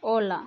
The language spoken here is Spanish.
hola.